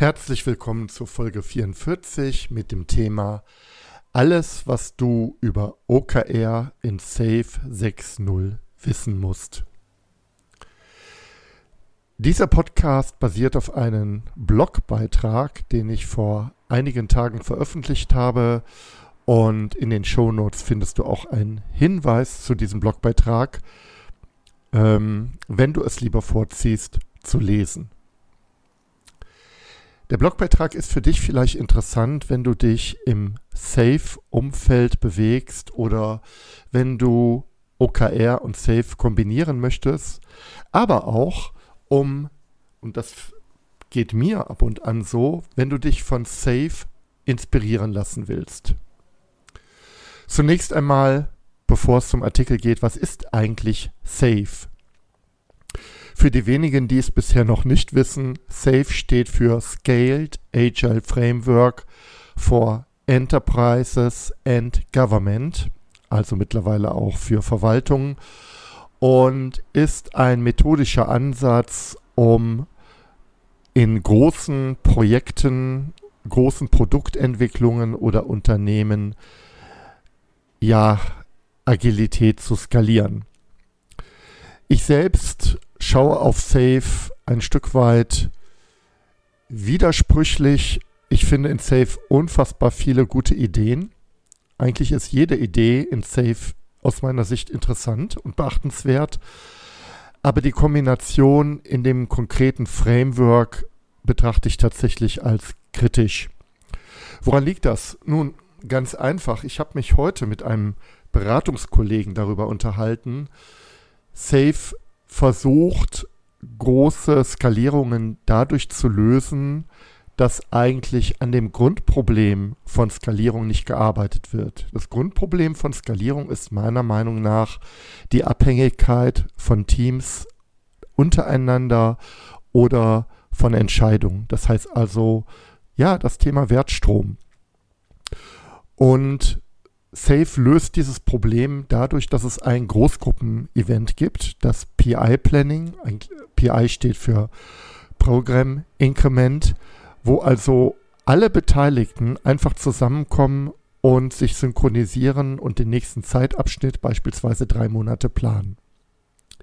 Herzlich willkommen zur Folge 44 mit dem Thema Alles, was du über OKR in Safe 6.0 wissen musst. Dieser Podcast basiert auf einem Blogbeitrag, den ich vor einigen Tagen veröffentlicht habe und in den Show Notes findest du auch einen Hinweis zu diesem Blogbeitrag, ähm, wenn du es lieber vorziehst zu lesen. Der Blogbeitrag ist für dich vielleicht interessant, wenn du dich im Safe-Umfeld bewegst oder wenn du OKR und Safe kombinieren möchtest, aber auch um, und das geht mir ab und an so, wenn du dich von Safe inspirieren lassen willst. Zunächst einmal, bevor es zum Artikel geht, was ist eigentlich Safe? Für die wenigen, die es bisher noch nicht wissen, SAFE steht für Scaled Agile Framework for Enterprises and Government, also mittlerweile auch für Verwaltungen, und ist ein methodischer Ansatz, um in großen Projekten, großen Produktentwicklungen oder Unternehmen ja Agilität zu skalieren. Ich selbst schaue auf Safe ein Stück weit widersprüchlich. Ich finde in Safe unfassbar viele gute Ideen. Eigentlich ist jede Idee in Safe aus meiner Sicht interessant und beachtenswert. Aber die Kombination in dem konkreten Framework betrachte ich tatsächlich als kritisch. Woran liegt das? Nun, ganz einfach. Ich habe mich heute mit einem Beratungskollegen darüber unterhalten. Safe versucht, große Skalierungen dadurch zu lösen, dass eigentlich an dem Grundproblem von Skalierung nicht gearbeitet wird. Das Grundproblem von Skalierung ist meiner Meinung nach die Abhängigkeit von Teams untereinander oder von Entscheidungen. Das heißt also, ja, das Thema Wertstrom. Und Safe löst dieses Problem dadurch, dass es ein Großgruppen-Event gibt, das PI-Planning. PI steht für Program Increment, wo also alle Beteiligten einfach zusammenkommen und sich synchronisieren und den nächsten Zeitabschnitt, beispielsweise drei Monate, planen.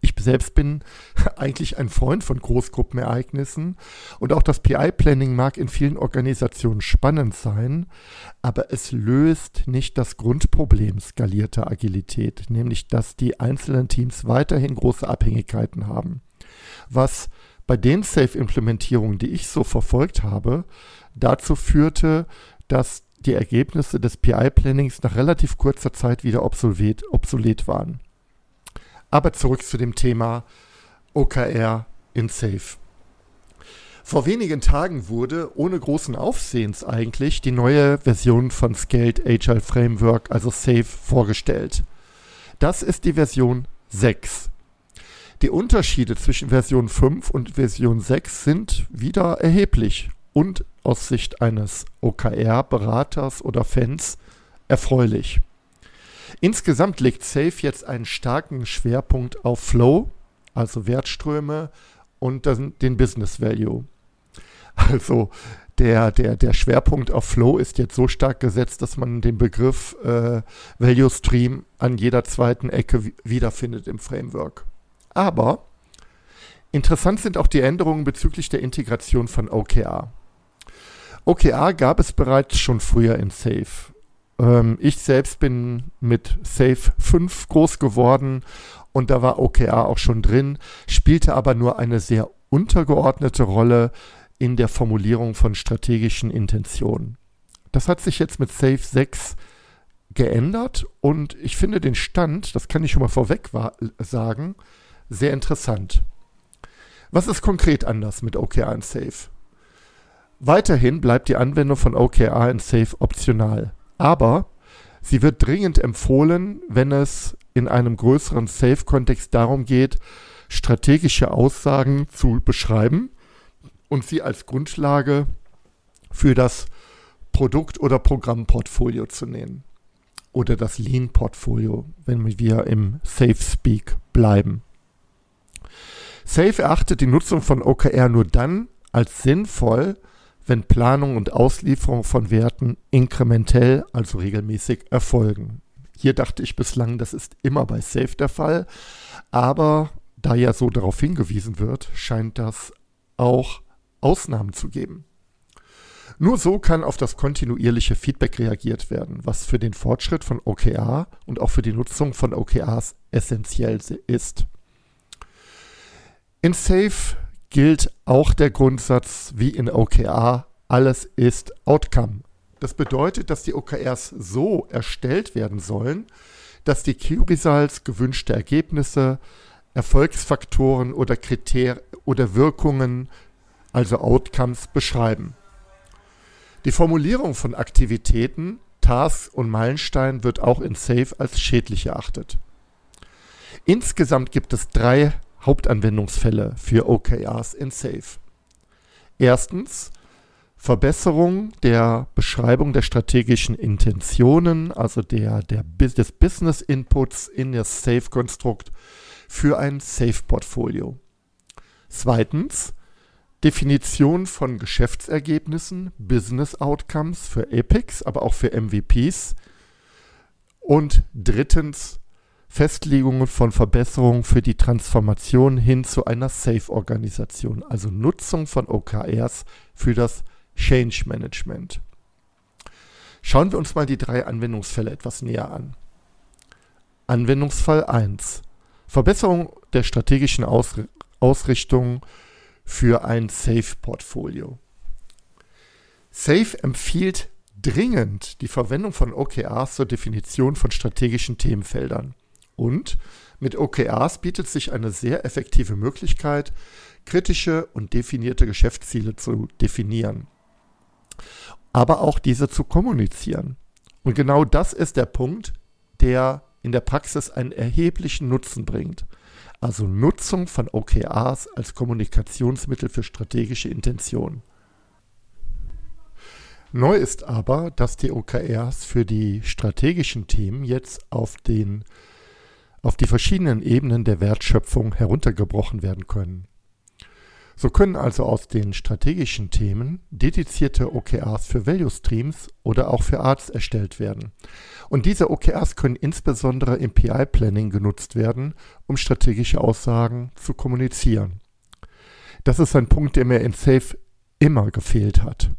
Ich selbst bin eigentlich ein Freund von Großgruppenereignissen und auch das PI-Planning mag in vielen Organisationen spannend sein, aber es löst nicht das Grundproblem skalierter Agilität, nämlich dass die einzelnen Teams weiterhin große Abhängigkeiten haben. Was bei den Safe-Implementierungen, die ich so verfolgt habe, dazu führte, dass die Ergebnisse des PI-Plannings nach relativ kurzer Zeit wieder obsolet, obsolet waren. Aber zurück zu dem Thema OKR in Safe. Vor wenigen Tagen wurde, ohne großen Aufsehens eigentlich, die neue Version von Scaled Agile Framework, also Safe, vorgestellt. Das ist die Version 6. Die Unterschiede zwischen Version 5 und Version 6 sind wieder erheblich und aus Sicht eines OKR-Beraters oder Fans erfreulich. Insgesamt legt Safe jetzt einen starken Schwerpunkt auf Flow, also Wertströme und den Business Value. Also der, der, der Schwerpunkt auf Flow ist jetzt so stark gesetzt, dass man den Begriff äh, Value Stream an jeder zweiten Ecke wiederfindet im Framework. Aber interessant sind auch die Änderungen bezüglich der Integration von OKR. OKR gab es bereits schon früher in Safe. Ähm, ich selbst bin mit Safe 5 groß geworden und da war OKR auch schon drin, spielte aber nur eine sehr untergeordnete Rolle in der Formulierung von strategischen Intentionen. Das hat sich jetzt mit Safe 6 geändert und ich finde den Stand, das kann ich schon mal vorweg sagen, sehr interessant. Was ist konkret anders mit OKR und Safe? Weiterhin bleibt die Anwendung von OKR in Safe optional. Aber sie wird dringend empfohlen, wenn es in einem größeren Safe-Kontext darum geht, strategische Aussagen zu beschreiben und sie als Grundlage für das Produkt- oder Programmportfolio zu nehmen. Oder das Lean-Portfolio, wenn wir im Safe-Speak bleiben. Safe erachtet die Nutzung von OKR nur dann als sinnvoll, wenn Planung und Auslieferung von Werten inkrementell, also regelmäßig, erfolgen. Hier dachte ich bislang, das ist immer bei Safe der Fall, aber da ja so darauf hingewiesen wird, scheint das auch Ausnahmen zu geben. Nur so kann auf das kontinuierliche Feedback reagiert werden, was für den Fortschritt von OKR und auch für die Nutzung von OKRs essentiell ist. In Safe gilt auch der Grundsatz wie in OKR, alles ist Outcome. Das bedeutet, dass die OKRs so erstellt werden sollen, dass die Key Results gewünschte Ergebnisse, Erfolgsfaktoren oder Kriterien oder Wirkungen, also Outcomes, beschreiben. Die Formulierung von Aktivitäten, Tasks und Meilensteinen wird auch in SAFE als schädlich erachtet. Insgesamt gibt es drei Hauptanwendungsfälle für OKRs in SAFE. Erstens Verbesserung der Beschreibung der strategischen Intentionen, also der, der, des Business Inputs in das SAFE-Konstrukt für ein SAFE-Portfolio. Zweitens Definition von Geschäftsergebnissen, Business Outcomes für Epics, aber auch für MVPs. Und drittens Festlegungen von Verbesserungen für die Transformation hin zu einer Safe-Organisation, also Nutzung von OKRs für das Change Management. Schauen wir uns mal die drei Anwendungsfälle etwas näher an. Anwendungsfall 1. Verbesserung der strategischen Ausrichtung Ausrichtung für ein Safe-Portfolio. Safe empfiehlt dringend die Verwendung von OKRs zur Definition von strategischen Themenfeldern. Und mit OKRs bietet sich eine sehr effektive Möglichkeit, kritische und definierte Geschäftsziele zu definieren, aber auch diese zu kommunizieren. Und genau das ist der Punkt, der in der Praxis einen erheblichen Nutzen bringt. Also Nutzung von OKRs als Kommunikationsmittel für strategische Intentionen. Neu ist aber, dass die OKRs für die strategischen Themen jetzt auf, den, auf die verschiedenen Ebenen der Wertschöpfung heruntergebrochen werden können. So können also aus den strategischen Themen dedizierte OKRs für Value Streams oder auch für Arts erstellt werden. Und diese OKRs können insbesondere im PI-Planning genutzt werden, um strategische Aussagen zu kommunizieren. Das ist ein Punkt, der mir in Safe immer gefehlt hat.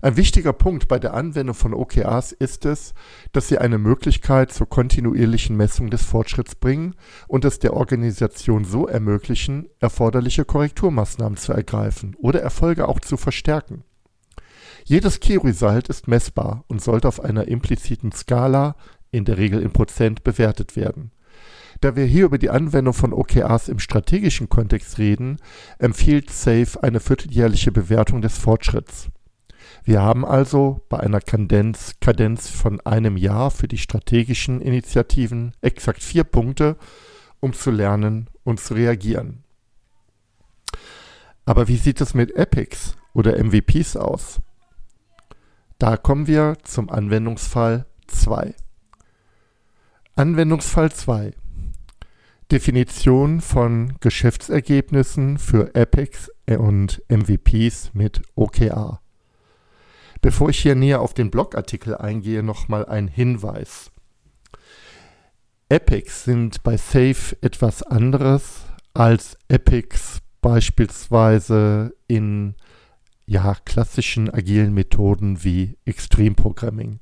Ein wichtiger Punkt bei der Anwendung von OKRs ist es, dass sie eine Möglichkeit zur kontinuierlichen Messung des Fortschritts bringen und es der Organisation so ermöglichen, erforderliche Korrekturmaßnahmen zu ergreifen oder Erfolge auch zu verstärken. Jedes Key Result ist messbar und sollte auf einer impliziten Skala, in der Regel in Prozent, bewertet werden. Da wir hier über die Anwendung von OKRs im strategischen Kontext reden, empfiehlt SAFE eine vierteljährliche Bewertung des Fortschritts. Wir haben also bei einer Kadenz, Kadenz von einem Jahr für die strategischen Initiativen exakt vier Punkte, um zu lernen und zu reagieren. Aber wie sieht es mit Epics oder MVPs aus? Da kommen wir zum Anwendungsfall 2. Anwendungsfall 2. Definition von Geschäftsergebnissen für Epics und MVPs mit OKR. Bevor ich hier näher auf den Blogartikel eingehe, nochmal ein Hinweis. Epics sind bei Safe etwas anderes als Epics beispielsweise in ja, klassischen agilen Methoden wie Extreme Programming.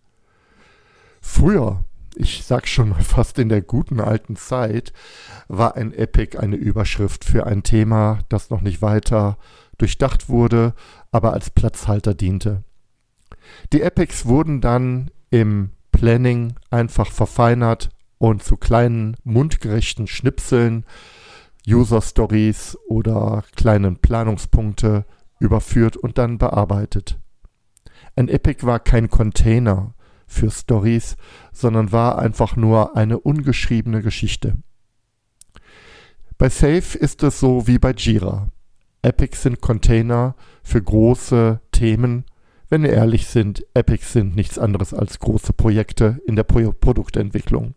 Früher, ich sag schon mal fast in der guten alten Zeit, war ein Epic eine Überschrift für ein Thema, das noch nicht weiter durchdacht wurde, aber als Platzhalter diente. Die Epics wurden dann im Planning einfach verfeinert und zu kleinen mundgerechten Schnipseln, User Stories oder kleinen Planungspunkte überführt und dann bearbeitet. Ein Epic war kein Container für Stories, sondern war einfach nur eine ungeschriebene Geschichte. Bei Safe ist es so wie bei Jira. Epics sind Container für große Themen. Wenn wir ehrlich sind, Epics sind nichts anderes als große Projekte in der Pro Produktentwicklung.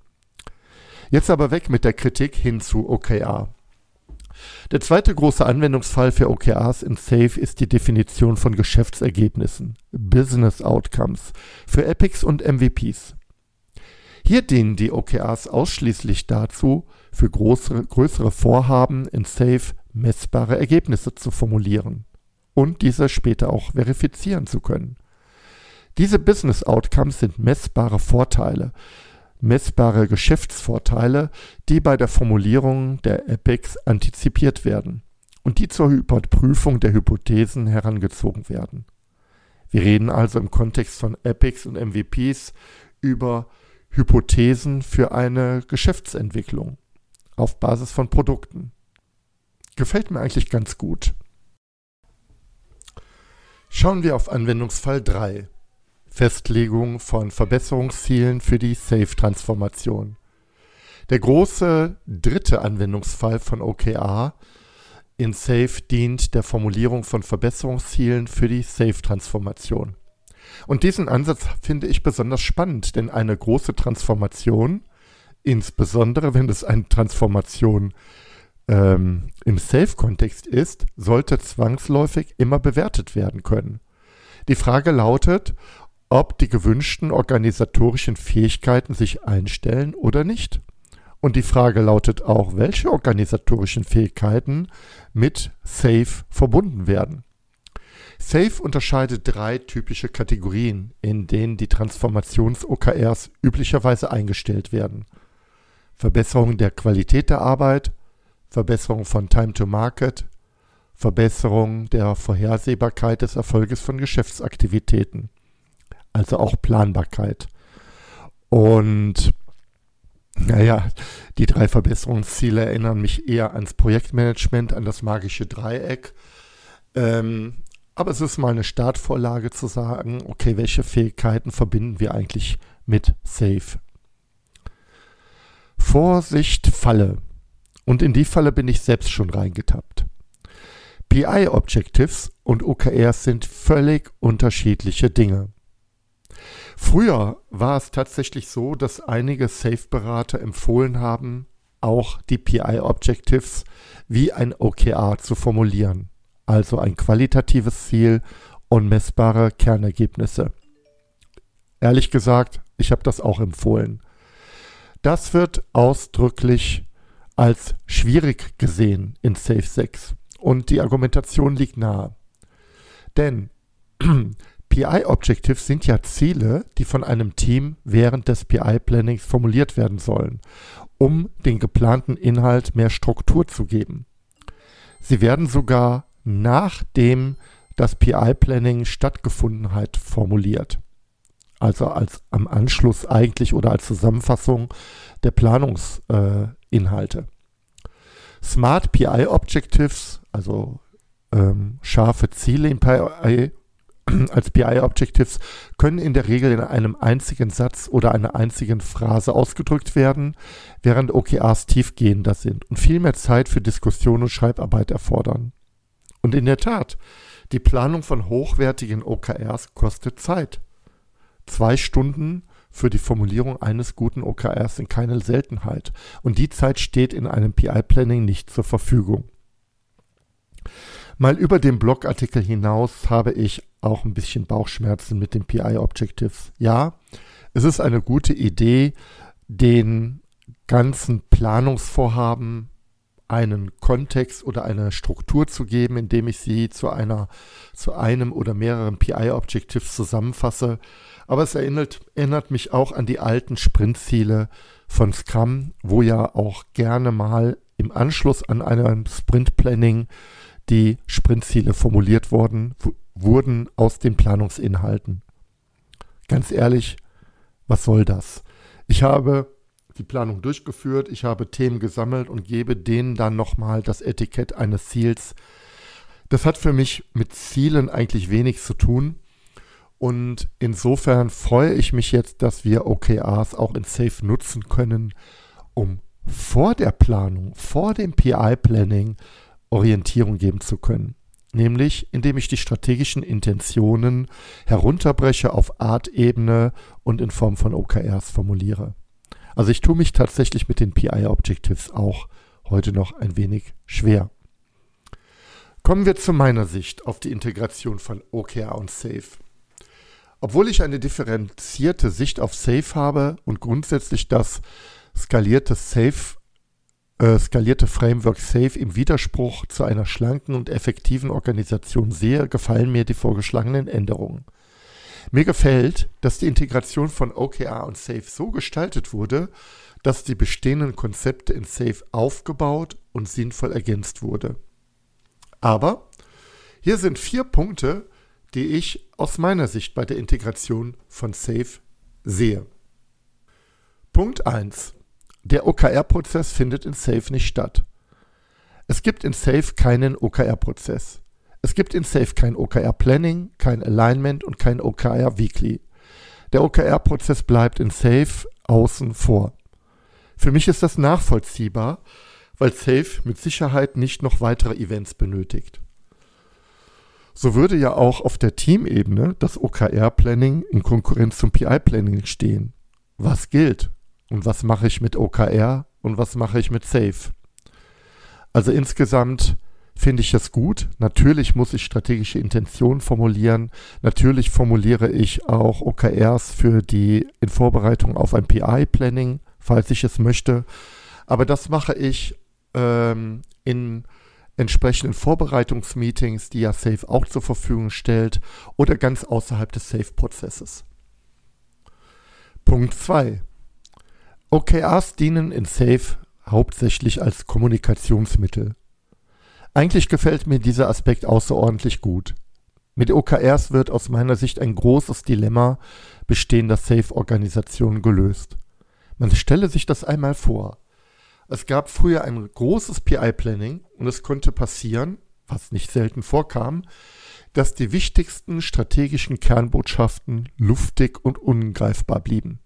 Jetzt aber weg mit der Kritik hin zu OKR. Der zweite große Anwendungsfall für OKRs in Safe ist die Definition von Geschäftsergebnissen, Business Outcomes, für Epics und MVPs. Hier dienen die OKRs ausschließlich dazu, für größere, größere Vorhaben in Safe messbare Ergebnisse zu formulieren und diese später auch verifizieren zu können. Diese Business Outcomes sind messbare Vorteile, messbare Geschäftsvorteile, die bei der Formulierung der Epics antizipiert werden und die zur Überprüfung der Hypothesen herangezogen werden. Wir reden also im Kontext von Epics und MVPs über Hypothesen für eine Geschäftsentwicklung auf Basis von Produkten. Gefällt mir eigentlich ganz gut. Schauen wir auf Anwendungsfall 3. Festlegung von Verbesserungszielen für die Safe-Transformation. Der große dritte Anwendungsfall von OKR in Safe dient der Formulierung von Verbesserungszielen für die Safe-Transformation. Und diesen Ansatz finde ich besonders spannend, denn eine große Transformation, insbesondere wenn es eine Transformation ähm, im Safe-Kontext ist, sollte zwangsläufig immer bewertet werden können. Die Frage lautet, ob die gewünschten organisatorischen Fähigkeiten sich einstellen oder nicht. Und die Frage lautet auch, welche organisatorischen Fähigkeiten mit SAFE verbunden werden. SAFE unterscheidet drei typische Kategorien, in denen die Transformations-OKRs üblicherweise eingestellt werden. Verbesserung der Qualität der Arbeit, Verbesserung von Time to Market, Verbesserung der Vorhersehbarkeit des Erfolges von Geschäftsaktivitäten also auch Planbarkeit. Und naja, die drei Verbesserungsziele erinnern mich eher ans Projektmanagement, an das magische Dreieck. Ähm, aber es ist mal eine Startvorlage zu sagen, okay, welche Fähigkeiten verbinden wir eigentlich mit Safe? Vorsicht, Falle. Und in die Falle bin ich selbst schon reingetappt. PI-Objectives und OKRs sind völlig unterschiedliche Dinge. Früher war es tatsächlich so, dass einige Safe-Berater empfohlen haben, auch die PI-Objectives wie ein OKR zu formulieren, also ein qualitatives Ziel und messbare Kernergebnisse. Ehrlich gesagt, ich habe das auch empfohlen. Das wird ausdrücklich als schwierig gesehen in Safe 6 und die Argumentation liegt nahe. Denn PI-Objectives sind ja Ziele, die von einem Team während des PI-Plannings formuliert werden sollen, um den geplanten Inhalt mehr Struktur zu geben. Sie werden sogar nachdem das PI-Planning stattgefunden hat formuliert. Also als am Anschluss eigentlich oder als Zusammenfassung der Planungsinhalte. Äh, Smart PI Objectives, also ähm, scharfe Ziele im PI als BI-Objectives können in der Regel in einem einzigen Satz oder einer einzigen Phrase ausgedrückt werden, während OKRs tiefgehender sind und viel mehr Zeit für Diskussion und Schreibarbeit erfordern. Und in der Tat, die Planung von hochwertigen OKRs kostet Zeit. Zwei Stunden für die Formulierung eines guten OKRs sind keine Seltenheit und die Zeit steht in einem PI-Planning nicht zur Verfügung. Mal über den Blogartikel hinaus habe ich auch ein bisschen Bauchschmerzen mit den PI-Objectives. Ja, es ist eine gute Idee, den ganzen Planungsvorhaben einen Kontext oder eine Struktur zu geben, indem ich sie zu einer, zu einem oder mehreren PI-Objectives zusammenfasse. Aber es erinnert, erinnert mich auch an die alten Sprintziele von Scrum, wo ja auch gerne mal im Anschluss an einem Sprint-Planning die Sprintziele formuliert worden, wurden aus den Planungsinhalten. Ganz ehrlich, was soll das? Ich habe die Planung durchgeführt, ich habe Themen gesammelt und gebe denen dann nochmal das Etikett eines Ziels. Das hat für mich mit Zielen eigentlich wenig zu tun. Und insofern freue ich mich jetzt, dass wir OKRs auch in Safe nutzen können, um vor der Planung, vor dem PI-Planning Orientierung geben zu können. Nämlich indem ich die strategischen Intentionen herunterbreche auf Art-Ebene und in Form von OKRs formuliere. Also ich tue mich tatsächlich mit den PI-Objectives auch heute noch ein wenig schwer. Kommen wir zu meiner Sicht auf die Integration von OKR und SAFE. Obwohl ich eine differenzierte Sicht auf SAFE habe und grundsätzlich das skalierte SAFE äh, skalierte Framework SAFE im Widerspruch zu einer schlanken und effektiven Organisation sehe, gefallen mir die vorgeschlagenen Änderungen. Mir gefällt, dass die Integration von OKR und SAFE so gestaltet wurde, dass die bestehenden Konzepte in SAFE aufgebaut und sinnvoll ergänzt wurde. Aber hier sind vier Punkte, die ich aus meiner Sicht bei der Integration von SAFE sehe. Punkt 1. Der OKR-Prozess findet in SAFE nicht statt. Es gibt in SAFE keinen OKR-Prozess. Es gibt in SAFE kein OKR-Planning, kein Alignment und kein OKR-Weekly. Der OKR-Prozess bleibt in SAFE außen vor. Für mich ist das nachvollziehbar, weil Safe mit Sicherheit nicht noch weitere Events benötigt. So würde ja auch auf der Teamebene das OKR-Planning in Konkurrenz zum PI-Planning stehen. Was gilt? Und was mache ich mit OKR? Und was mache ich mit Safe? Also insgesamt finde ich es gut. Natürlich muss ich strategische Intentionen formulieren. Natürlich formuliere ich auch OKRs für die in Vorbereitung auf ein PI-Planning, falls ich es möchte. Aber das mache ich ähm, in entsprechenden Vorbereitungsmeetings, die ja Safe auch zur Verfügung stellt, oder ganz außerhalb des Safe-Prozesses. Punkt 2. OKRs dienen in Safe hauptsächlich als Kommunikationsmittel. Eigentlich gefällt mir dieser Aspekt außerordentlich gut. Mit OKRs wird aus meiner Sicht ein großes Dilemma bestehender Safe-Organisationen gelöst. Man stelle sich das einmal vor. Es gab früher ein großes PI-Planning und es konnte passieren, was nicht selten vorkam, dass die wichtigsten strategischen Kernbotschaften luftig und ungreifbar blieben.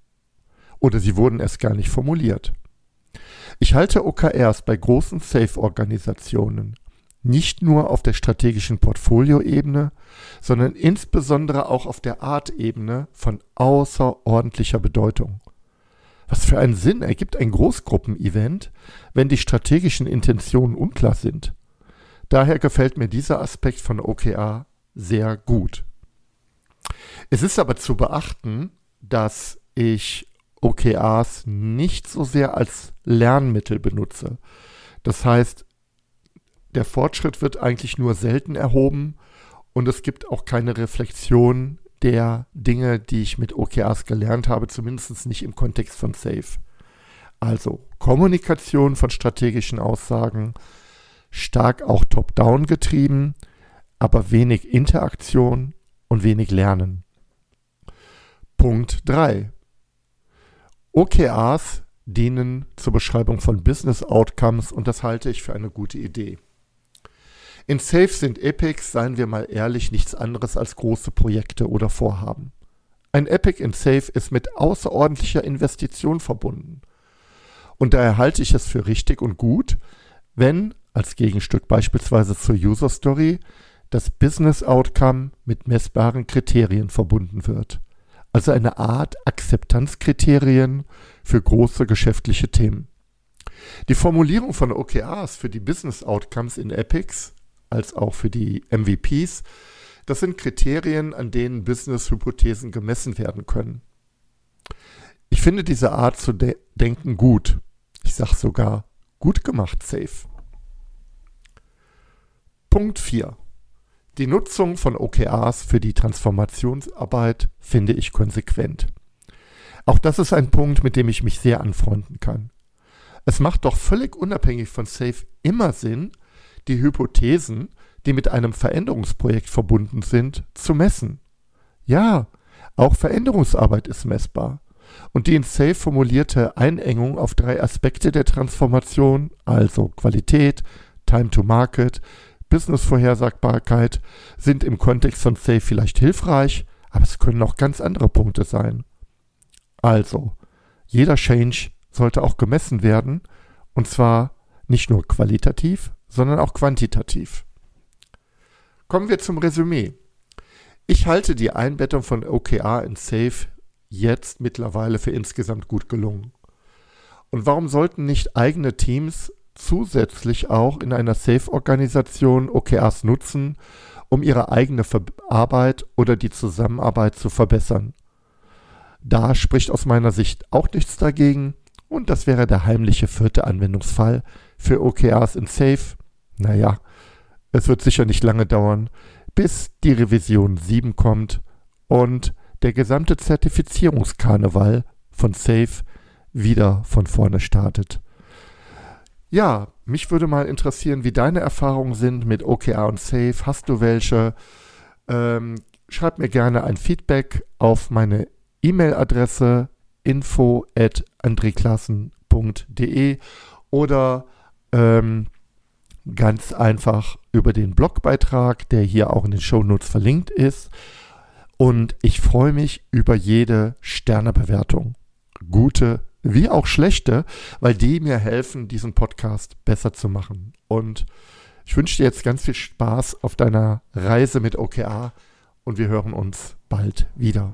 Oder sie wurden erst gar nicht formuliert. Ich halte OKRs bei großen Safe-Organisationen nicht nur auf der strategischen Portfolioebene, sondern insbesondere auch auf der Artebene von außerordentlicher Bedeutung. Was für einen Sinn ergibt ein Großgruppenevent, wenn die strategischen Intentionen unklar sind? Daher gefällt mir dieser Aspekt von OKR sehr gut. Es ist aber zu beachten, dass ich OKRs nicht so sehr als Lernmittel benutze. Das heißt, der Fortschritt wird eigentlich nur selten erhoben und es gibt auch keine Reflexion der Dinge, die ich mit OKRs gelernt habe, zumindest nicht im Kontext von Safe. Also Kommunikation von strategischen Aussagen, stark auch top-down getrieben, aber wenig Interaktion und wenig Lernen. Punkt 3. OKRs dienen zur Beschreibung von Business Outcomes und das halte ich für eine gute Idee. In Safe sind Epics, seien wir mal ehrlich, nichts anderes als große Projekte oder Vorhaben. Ein Epic in Safe ist mit außerordentlicher Investition verbunden. Und daher halte ich es für richtig und gut, wenn, als Gegenstück beispielsweise zur User Story, das Business Outcome mit messbaren Kriterien verbunden wird. Also eine Art Akzeptanzkriterien für große geschäftliche Themen. Die Formulierung von OKRs für die Business Outcomes in Epics als auch für die MVPs. Das sind Kriterien, an denen Business-Hypothesen gemessen werden können. Ich finde diese Art zu de denken gut. Ich sage sogar, gut gemacht, safe. Punkt 4. Die Nutzung von OKRs für die Transformationsarbeit finde ich konsequent. Auch das ist ein Punkt, mit dem ich mich sehr anfreunden kann. Es macht doch völlig unabhängig von Safe immer Sinn, die Hypothesen, die mit einem Veränderungsprojekt verbunden sind, zu messen. Ja, auch Veränderungsarbeit ist messbar. Und die in SAFE formulierte Einengung auf drei Aspekte der Transformation, also Qualität, Time to Market, Business-Vorhersagbarkeit sind im Kontext von Safe vielleicht hilfreich, aber es können auch ganz andere Punkte sein. Also, jeder Change sollte auch gemessen werden, und zwar nicht nur qualitativ, sondern auch quantitativ. Kommen wir zum Resümee. Ich halte die Einbettung von OKR in Safe jetzt mittlerweile für insgesamt gut gelungen. Und warum sollten nicht eigene Teams zusätzlich auch in einer Safe-Organisation OKRs nutzen, um ihre eigene Arbeit oder die Zusammenarbeit zu verbessern? Da spricht aus meiner Sicht auch nichts dagegen und das wäre der heimliche vierte Anwendungsfall für OKRs in Safe. Naja, es wird sicher nicht lange dauern, bis die Revision 7 kommt und der gesamte Zertifizierungskarneval von Safe wieder von vorne startet. Ja, mich würde mal interessieren, wie deine Erfahrungen sind mit OKR und Safe. Hast du welche? Ähm, schreib mir gerne ein Feedback auf meine E-Mail-Adresse info at andreklassen.de oder ähm, ganz einfach über den Blogbeitrag, der hier auch in den Shownotes verlinkt ist. Und ich freue mich über jede Sternebewertung. Gute wie auch schlechte, weil die mir helfen, diesen Podcast besser zu machen. Und ich wünsche dir jetzt ganz viel Spaß auf deiner Reise mit OKR und wir hören uns bald wieder.